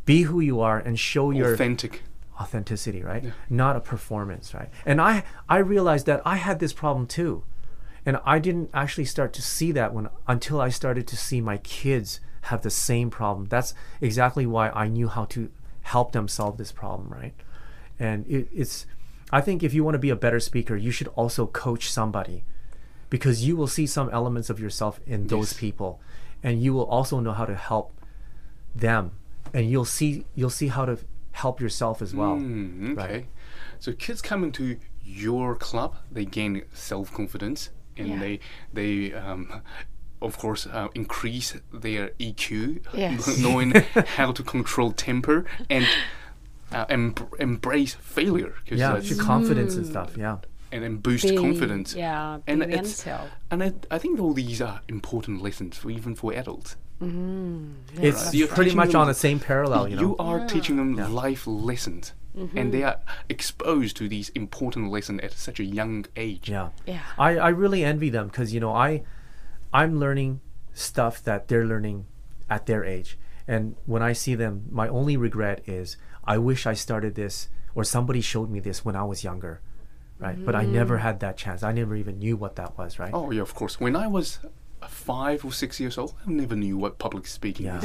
be who you are, and show your Authentic. authenticity, right? Not a performance, right? And I I realized that I had this problem too. And I didn't actually start to see that when until I started to see my kids have the same problem. That's exactly why I knew how to help them solve this problem, right? And it, it's I think if you want to be a better speaker, you should also coach somebody because you will see some elements of yourself in those Yes. people and you will also know how to help them and you'll see you'll see how to help yourself as well Mm, okay. Right. So kids coming to your club, they gain self confidence and Yeah. they they um, of course uh, increase their EQ, Yes. knowing how to control temper and uh, em- embrace failure. Yeah, that's- your confidence and stuff. Yeah. and then boost Being- confidence. yeah, and it's, themselves. and I, I think all these are important lessons for even for adults. It's You're pretty much on the same parallel, you know. you are teaching them life lessons, Mm-hmm. and they are exposed to these important lessons at such a young age. Yeah. Yeah. I, I really envy them because you know I I'm learning stuff that they're learning at their age. And when I see them, my only regret is I wish I started this or somebody showed me this when I was younger. Right? But I mm. never had that chance. I never even knew what that was, right? Oh yeah, of course. When I was five or six years old, I never knew what public speaking Yeah.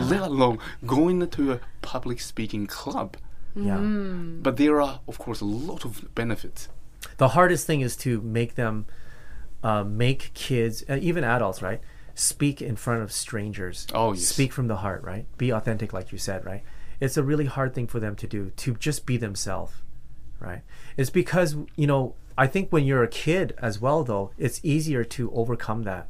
is, let alone going to a public speaking club. Yeah. Mm. But there are, of course, a lot of benefits. the hardest thing is to make them uh, make kids uh, even adults right speak in front of strangers Oh, yes. speak from the heart right be authentic like you said right it's a really hard thing for them to do to just be themselves right it's because you know i think when you're a kid as well though it's easier to overcome that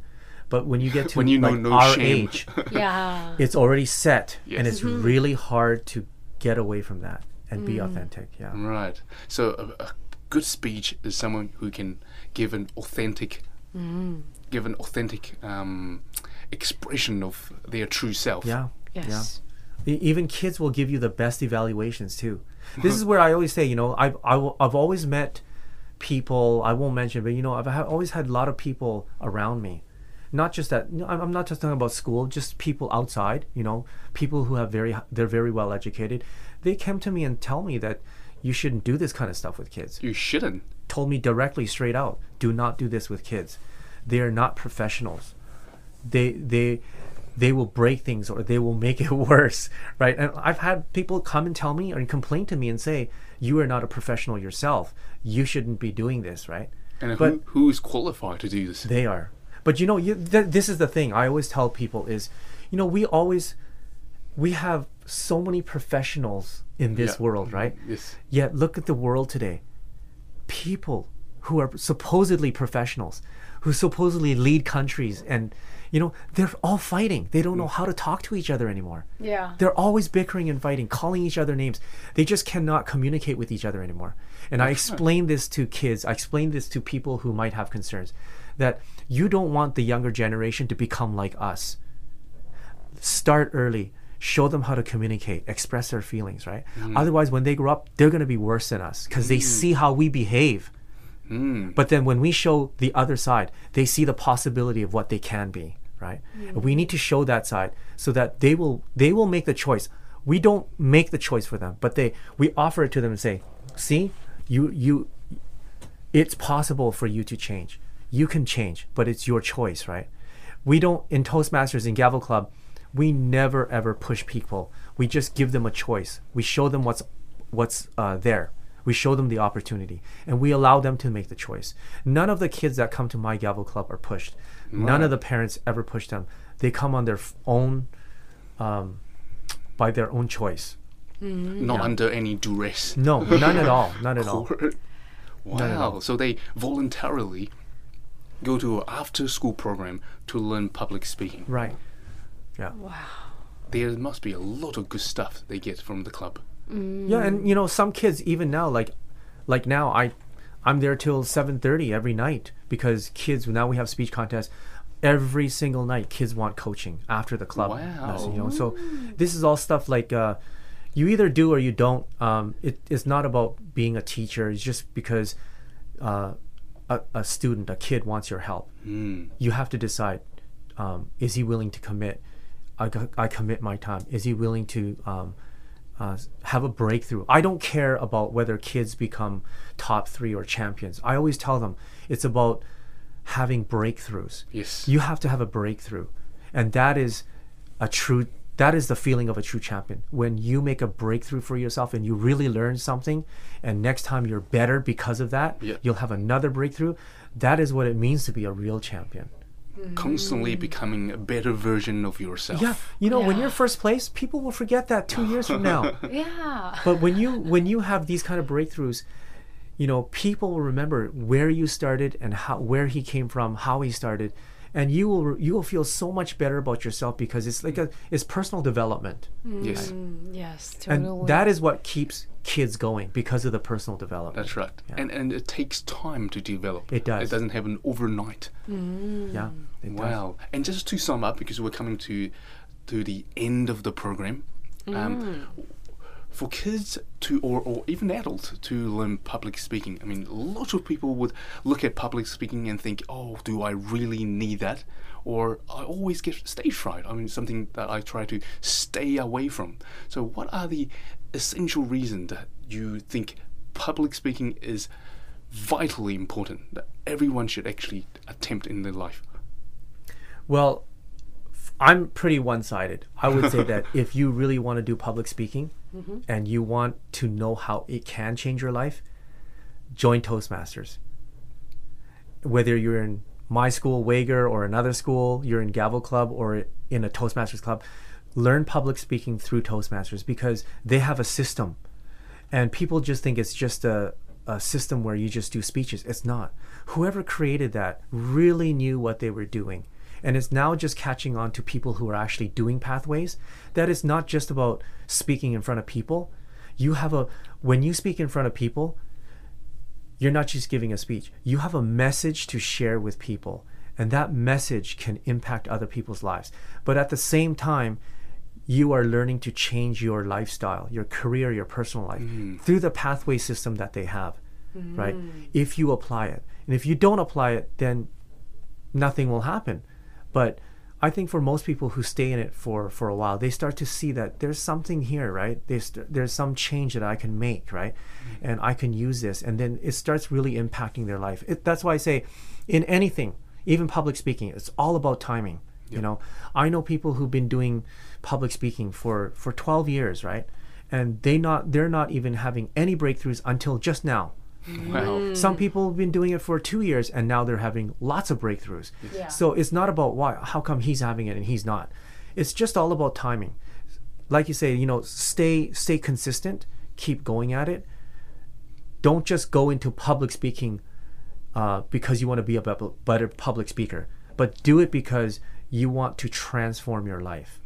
but when you get to When you know like no our shame. age Yeah. it's already set and Yes. it's really hard to get away from that and be authentic yeah Right. So a, a good speech is someone who can give an authentic, give an authentic um, expression of their true self. yeah Yes. E- Even kids will give you the best evaluations too. This is where I always say, you know, I've I will- I've always met people. I won't mention, but you know, I've ha- always had a lot of people around me. Not just that. no, I'm I'm not just talking about school. Just people outside. You know, people who have very they're very well educated. They come to me and tell me that you shouldn't do this kind of stuff with kids You shouldn't. Told me directly straight out do not do this with kids they are not professionals they they they will break things or they will make it worse right and i've had people come and tell me and complain to me and say you are not a professional yourself you shouldn't be doing this right And But- who, who is qualified to do this? they are but you know you, th- this is the thing i always tell people is you know we always we have so many professionals in this Yeah. world right Yes. Yet look at the world today. People who are supposedly professionals, who supposedly lead countries, and you know they're all fighting. They don't know how to talk to each other anymore. Yeah. They're always bickering and fighting, calling each other names. They just cannot communicate with each other anymore. And I explain this to kids. I explain this to people who might have concerns that you don't want the younger generation to become like us start early show them how to communicate express their feelings right? Mm. Otherwise when they grow up they're going to be worse than us because they mm. see how we behave. Mm. But then when we show the other side they see the possibility of what they can be right? And we need to show that side so that they will they will make the choice. We don't make the choice for them but they we offer it to them and say see you you it's possible for you to change. You can change, but it's your choice, right? We don't in Toastmasters in Gavel Club, we never ever push people. We just give them a choice. We show them what's what's uh, there. We show them the opportunity, and we allow them to make the choice. None of the kids that come to my Gavel Club are pushed. None of the parents ever push them. They come on their own, um, by their own choice. Not under any duress. No, none at all. None at all. wow. So they voluntarily go to an after school program to learn public speaking. Right. Yeah. Wow. There must be a lot of good stuff they get from the club. Yeah, and you know some kids even now like like now I I'm there till 7:30 every night because kids now we have speech contests every single night kids want coaching after the club Wow. lesson, you know so this is all stuff like uh you either do or you don't um it, it's not about being a teacher it's just because uh a, a student a kid wants your help you have to decide um, is he willing to commit I, I commit my time. Is he willing to um, uh, have a breakthrough? I don't care about whether kids become top three or champions. I always tell them it's about having breakthroughs. Yes. you have to have a breakthrough. And that is a true that is the feeling of a true champion. When you make a breakthrough for yourself and you really learn something and next time you're better because of that Yeah. you'll have another breakthrough that is what it means to be a real champion Constantly mm. becoming a better version of yourself. yeah you know when you're first place people will forget that two years from now Yeah. but when you when you have these kind of breakthroughs you know, people will remember where you started and how where he came from, how he started, and you will you will feel so much better about yourself because it's like a it's personal development, Yes, Mm, yes, totally. and that is what keeps kids going because of the personal development. that's right. And and it takes time to develop. It does. It doesn't happen overnight. Yeah. it does. Wow. And just to sum up, because we're coming to to the end of the program, um, for kids to or, or even adults to learn public speaking, I mean, lots of people would look at public speaking and think, "Oh, do I really need that?" Or I always get stage fright. I mean, something that I try to stay away from. So, what are the essential reasons that you think public speaking is vitally important that everyone should actually attempt in their life? Well, I'm pretty one sided. I would say that if you really want to do public speaking Mm-hmm. and you want to know how it can change your life, join Toastmasters. Whether you're in my school, Wagor, or another school, you're in Gavel Club or in a Toastmasters club, learn public speaking through Toastmasters because they have a system. And people just think it's just a, a system where you just do speeches. It's not. Whoever created that really knew what they were doing. And it's now just catching on to people who are actually doing pathways. That it's not just about speaking in front of people. You have a, when you speak in front of people, you're not just giving a speech. You have a message to share with people. And that message can impact other people's lives. But at the same time, you are learning to change your lifestyle, your career, your personal life mm. through the pathway system that they have, right? Mm. If you apply it. And if you don't apply it, then nothing will happen. But I think for most people who stay in it for, for a while, they start to see that there's something here, right? There's, there's some change that I can make, right? Mm-hmm. And I can use this. And then it starts really impacting their life. It, that's why I say in anything, even public speaking, it's all about timing. You know, I know people who've been doing public speaking for, for 12 years, right? And they not they're not even having any breakthroughs until just now. Wow. Some people have been doing it for two years and now they're having lots of breakthroughs. So it's not about why, how come he's having it and he's not. It's just all about timing. Like you say, you know, stay stay consistent, keep going at it. Don't just go into public speaking uh, because you want to be a better public speaker, but do it because you want to transform your life.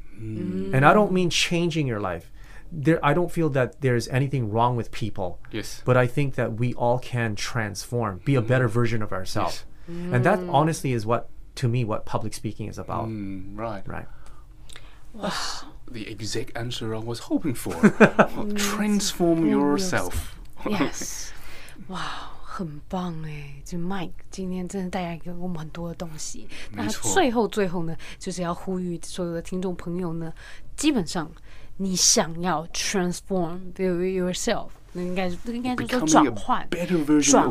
And I don't mean changing your life There, I don't feel that there's anything wrong with people. Yes. But I think that we all can transform, be a better version of ourselves. And that honestly is what, to me, what public speaking is about. Mm, right. Right. The exact answer I was hoping for. Transform yourself. Yes，哇，很棒哎！就 Mike 今天真的带来给我们很多的东西。那没错最后最后呢，就是要呼吁所有的听众朋友呢，基本上 你想要 transform yourself，那应该应该就是说转换。转换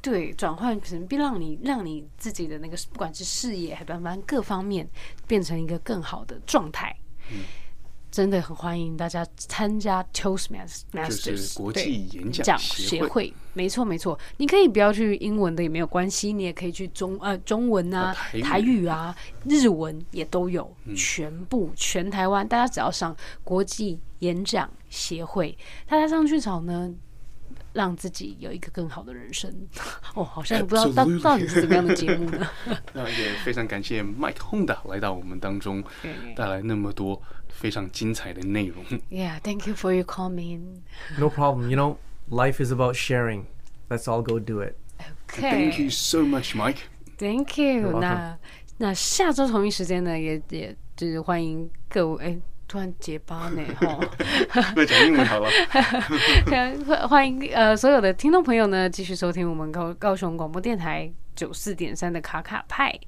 对，转换可能并让你让你自己的那个不管是事业还是各方面变成一个更好的状态。嗯真的很欢迎大家参加 Toastmasters，就是国际演讲讲协会。没错没错，你可以不要去英文的也没有关系，你也可以去中呃中文啊、台语台语啊、日文也都有，嗯全部全台湾，大家只要上国际演讲协会，大家上去找呢。让自己有一个更好的人生，哦，好像不知道到到底是怎么样的节目呢？那也非常感谢 Mike Honda 来到我们当中，带来那么多非常精彩的内容。Yeah, thank you for your comment. No problem. You know, life is about sharing. Let's all go do it. Okay. Thank you so much, Mike. thank you. 那那下周同一时间呢，也也就是欢迎各位。哎，突然结巴呢，哈。那讲英文好了。欢欢迎呃所有的听众朋友呢，继续收听我们高高雄广播电台九四点三的卡卡派。